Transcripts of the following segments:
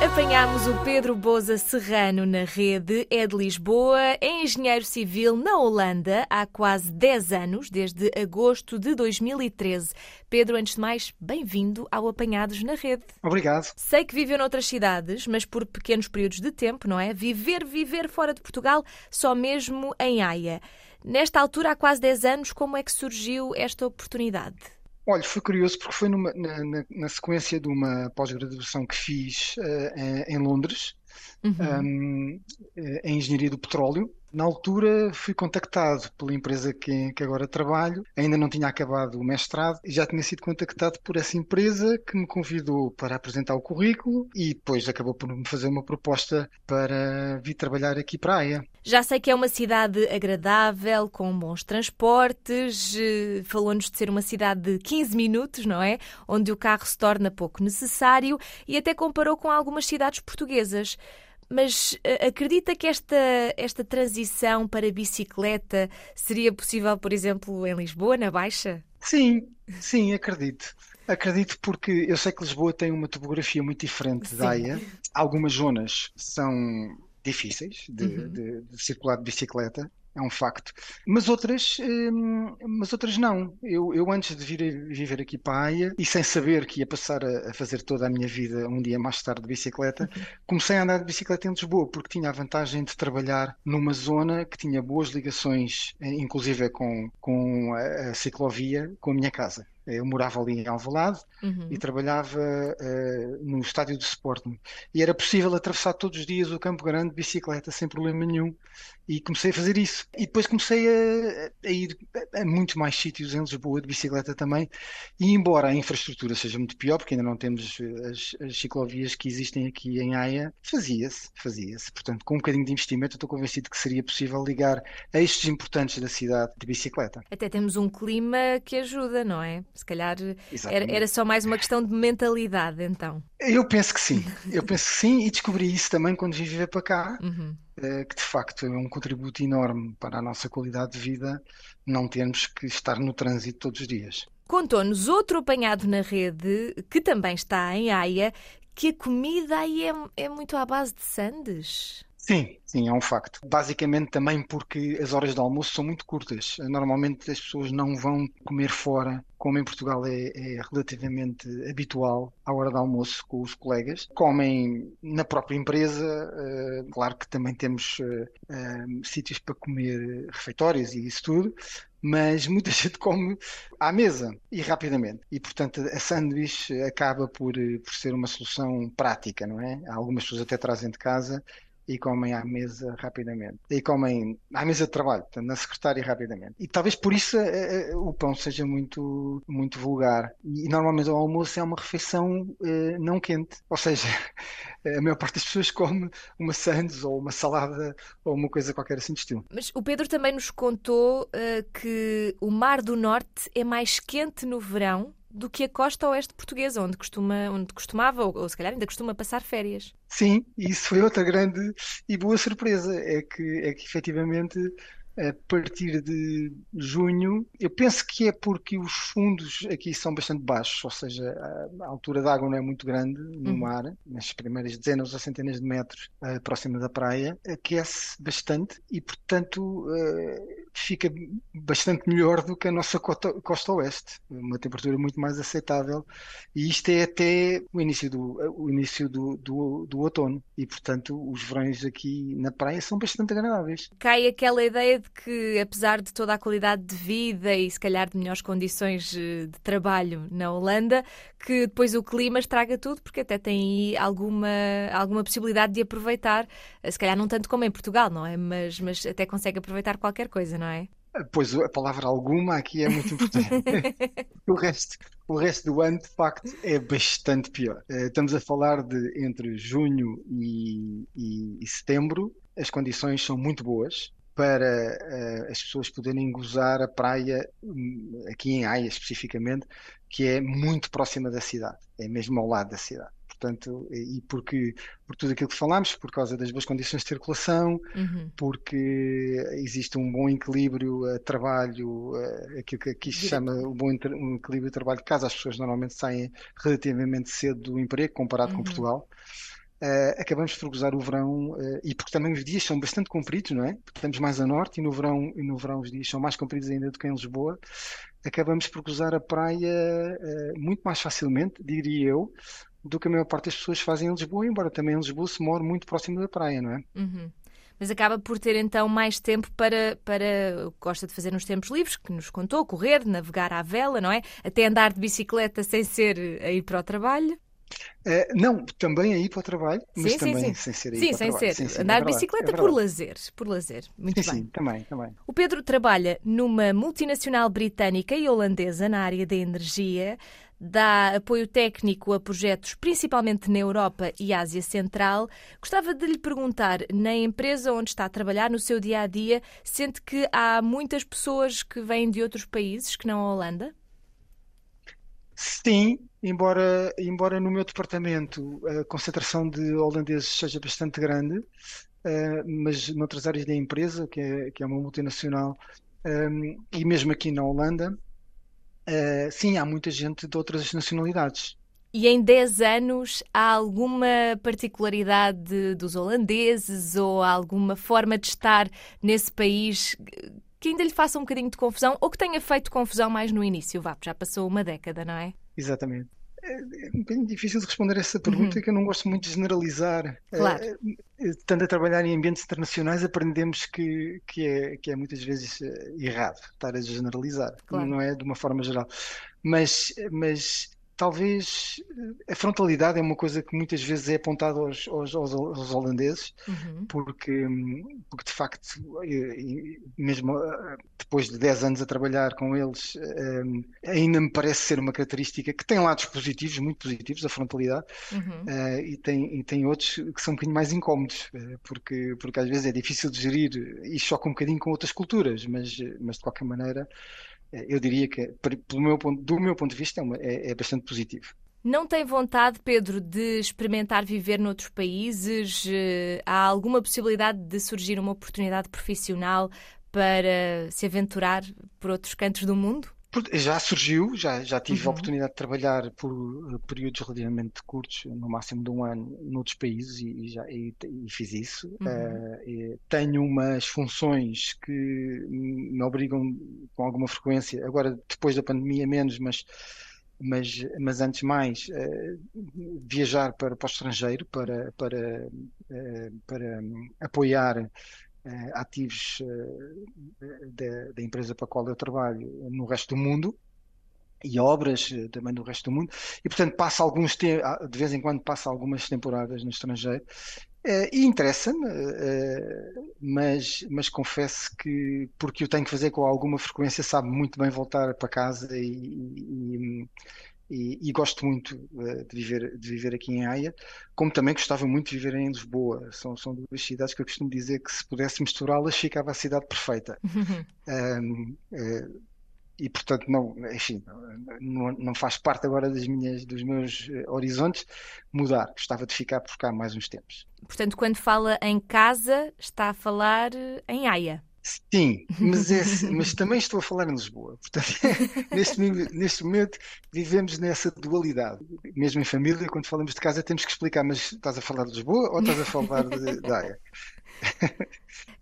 Apanhámos o Pedro Boza Serrano na rede, é de Lisboa, é engenheiro civil na Holanda há quase 10 anos, desde agosto de 2013. Pedro, antes de mais, bem-vindo ao Apanhados na Rede. Obrigado. Sei que viveu noutras cidades, mas por pequenos períodos de tempo, não é? Viver, viver fora de Portugal, só mesmo em Haia. Nesta altura, há quase 10 anos, como é que surgiu esta oportunidade? Olha, foi curioso porque foi numa- na, na- na sequência de uma pós-graduação que fiz eh, em, em Londres, um, eh, em Engenharia do Petróleo. Na altura fui contactado pela empresa que, que agora trabalho, ainda não tinha acabado o mestrado e já tinha sido contactado por essa empresa que me convidou para apresentar o currículo e depois acabou por me fazer uma proposta para vir trabalhar aqui para a AIA. Já sei que é uma cidade agradável, com bons transportes, falou-nos de ser uma cidade de 15 minutos, não é? Onde o carro se torna pouco necessário e até comparou com algumas cidades portuguesas. Mas eh, acredita que esta, esta transição para bicicleta seria possível, por exemplo, em Lisboa, na Baixa? Sim, sim, acredito. Acredito porque eu sei que Lisboa tem uma topografia muito diferente da Sim. Haia. Algumas zonas são difíceis de, Uhum. de- de circular de bicicleta, é um facto. Mas outras, hum, mas outras não. Eu, eu antes de vir a viver aqui para a Haia e sem saber que ia passar a, a fazer toda a minha vida um dia mais tarde de bicicleta, comecei a andar de bicicleta em Lisboa porque tinha a vantagem de trabalhar numa zona que tinha boas ligações, eh, inclusive com, com a, a ciclovia, com a minha casa. Eu morava ali em Alvalade Uhum. e trabalhava eh, no estádio de Sporting. E era possível atravessar todos os dias o Campo Grande de bicicleta sem problema nenhum. E comecei a fazer isso. E depois comecei a, a ir a muitos mais sítios em Lisboa de bicicleta também. E embora a infraestrutura seja muito pior, porque ainda não temos as, as ciclovias que existem aqui em Haia, fazia-se, fazia-se. Portanto, com um bocadinho de investimento, estou convencido que seria possível ligar eixos importantes da cidade de bicicleta. Até temos um clima que ajuda, não é? Se calhar era, era só mais uma questão de mentalidade, então. Eu penso que sim, eu penso que sim e descobri isso também quando vim viver para cá, Uhum. Eh, que de facto é um contributo enorme para a nossa qualidade de vida não termos que estar no trânsito todos os dias. Contou-nos outro apanhado na rede, que também está em Haia, que a comida aí é, é muito à base de sandes. Sim, sim, é um facto. Basicamente também porque as horas de almoço são muito curtas. Normalmente as pessoas não vão comer fora, como em Portugal é, é relativamente habitual, à hora de almoço com os colegas. Comem na própria empresa. eh, claro que também temos eh, sítios para comer refeitórios e isso tudo. Mas muita gente come à mesa e rapidamente. E, portanto, a sanduíche acaba por, por ser uma solução prática, não é? Algumas pessoas até trazem de casa e comem à mesa rapidamente. E comem à mesa de trabalho, portanto, na secretária rapidamente. E talvez por isso eh, eh, o pão seja muito, muito vulgar. E normalmente o almoço é uma refeição eh, não quente. Ou seja, a maior parte das pessoas come uma sandes ou uma salada ou uma coisa qualquer assim de estilo. Mas o Pedro também nos contou que o Mar do Norte é mais quente no verão do que a costa oeste portuguesa, onde, costuma, onde costumava, ou, ou se calhar ainda costuma passar férias. Sim, isso foi outra grande e boa surpresa, é que, é que efetivamente a partir de junho, eu penso que é porque os fundos aqui são bastante baixos, ou seja, a, altura da água não é muito grande no Uhum. mar, nas primeiras dezenas ou centenas de metros eh, próxima da praia, aquece bastante e, portanto, eh, fica bastante melhor do que a nossa costa, costa oeste, uma temperatura muito mais aceitável e isto é até o início do, o início do, do, do outono. E, portanto, os verões aqui na praia são bastante agradáveis. Cai aquela ideia de que, apesar de toda a qualidade de vida e se calhar de melhores condições eh, de trabalho na Holanda, que depois o clima estraga tudo, porque até tem aí alguma, alguma possibilidade de aproveitar, eh, se calhar não tanto como em Portugal, não é? Mas, mas até consegue aproveitar qualquer coisa, não é? Pois a palavra alguma aqui é muito importante. O resto, o resto do ano, de facto, é bastante pior. Eh, Estamos a falar de entre junho e, e- e setembro, as condições são muito boas para eh, as pessoas poderem gozar a praia, hum, aqui em Haia especificamente, que é muito próxima da cidade, é mesmo ao lado da cidade. portanto, e porque por tudo aquilo que falámos, por causa das boas condições de circulação, Uhum. porque existe um bom equilíbrio a trabalho, eh, aquilo que aqui se chama o bom um equilíbrio de trabalho de casa, as pessoas normalmente saem relativamente cedo do emprego comparado com Uhum. Portugal. Eh, acabamos por gozar o verão, eh, e porque também os dias são bastante compridos, não é? Porque estamos mais a norte e no verão, e no verão os dias são mais compridos ainda do que em Lisboa. Acabamos por gozar a praia, eh, muito mais facilmente, diria eu, do que a maior parte das pessoas fazem em Lisboa, embora também em Lisboa se more muito próximo da praia, não é? Uhum. Mas acaba por ter então mais tempo para, para o que gosta de fazer nos tempos livres, que nos contou, correr, navegar à vela, não é? Até andar de bicicleta sem ser a ir para o trabalho. Eh, não, também a ir para o trabalho, mas Sim, também sim. sem ser a ir Sim, sem trabalho. ser. Sim, é andar de bicicleta é por lazer. Por lazer. Muito Sim, bem. sim, também, também. O Pedro trabalha numa multinacional britânica e holandesa na área da energia, dá apoio técnico a projetos principalmente na Europa e Ásia Central. Gostava de lhe perguntar, na empresa onde está a trabalhar, no seu dia a dia, sente que há muitas pessoas que vêm de outros países que não a Holanda? Sim, embora, embora no meu departamento a concentração de holandeses seja bastante grande, eh, mas noutras áreas da empresa, que é, que é uma multinacional, ehm, e mesmo aqui na Holanda, eh, sim, há muita gente de outras nacionalidades. E em 10 anos há alguma particularidade dos holandeses ou alguma forma de estar nesse país que ainda lhe faça um bocadinho de confusão ou que tenha feito confusão mais no início? Vá, já passou uma década, não é? Exatamente. É é um bocadinho difícil de responder a essa pergunta, que eu não gosto muito de generalizar. Uhum. Claro. Eh, eh, Estando a trabalhar em ambientes internacionais, aprendemos que, que, é, que é muitas vezes eh, errado estar a generalizar, Claro. não é de uma forma geral. Mas, mas talvez eh, a frontalidade é uma coisa que muitas vezes é apontada aos, aos, aos, holandeses, Uhum. porque, hum, porque de facto, mesmo ah, depois de 10 anos a trabalhar com eles, hum, ainda me parece ser uma característica que tem lados positivos, muito positivos, a frontalidade, Uhum. ah, e tem, e tem outros que são um bocadinho mais incómodos, eh, porque, porque às vezes é difícil de gerir e choca um bocadinho com outras culturas, mas, mas de qualquer maneira, eh, eu diria que, meu ponto, do meu ponto de vista, é, uma- é- é bastante positivo. Não tem vontade, Pedro, de experimentar viver noutros países? Eh, Há alguma possibilidade de surgir uma oportunidade profissional para se aventurar por outros cantos do mundo? Já surgiu, já, já tive a Uhum. oportunidade de trabalhar por eh, períodos relativamente curtos, no máximo de um ano, noutros países e, e já, e, e fiz isso. Uhum. E tenho umas funções que me obrigam com alguma frequência, agora depois da pandemia menos, mas, mas, mas antes mais, eh, viajar para, para o estrangeiro para, para, eh, para hum, apoiar eh, ativos da, da empresa para a qual eu trabalho no resto do mundo e obras também no resto do mundo. E portanto passa alguns ah, de vez em quando passa algumas temporadas no estrangeiro Eh, e interessa-me eh, mas mas confesso que porque eu tenho que fazer com alguma frequência sabe muito bem voltar para casa e, e- e- e gosto muito eh, de viver de viver aqui em Haia como também gostava muito de viver em Lisboa. São são duas cidades que eu costumo dizer que se pudesse misturá-las ficava a cidade perfeita. Eh, e portanto não, enfim, não, não faz parte agora das minhas, dos meus eh, horizontes mudar. Gostava de ficar por cá mais uns tempos. Portanto, quando fala em casa, está a falar eh, em Haia. Sim, mas, é- mas também estou a falar em Lisboa. Portanto, neste, neste momento vivemos nessa dualidade. Mesmo em família, quando falamos de casa, temos que explicar, mas estás a falar de Lisboa ou estás a falar de, de Haia?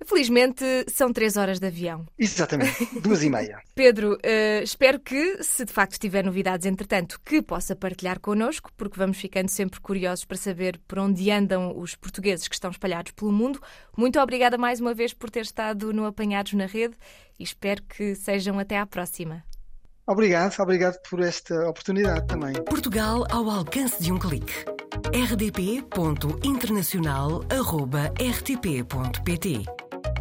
Felizmente, são três horas de avião. Exatamente, duas e meia. Pedro, eh, espero que, se de facto tiver novidades entretanto, que possa partilhar connosco, porque vamos ficando sempre curiosos para saber por onde andam os portugueses que estão espalhados pelo mundo. Muito obrigada mais uma vez por ter estado no Apanhados na Rede e espero que sejam até à próxima. Obrigado, obrigado por esta oportunidade também. Portugal ao alcance de um clique. rdp.internacional.rtp.pt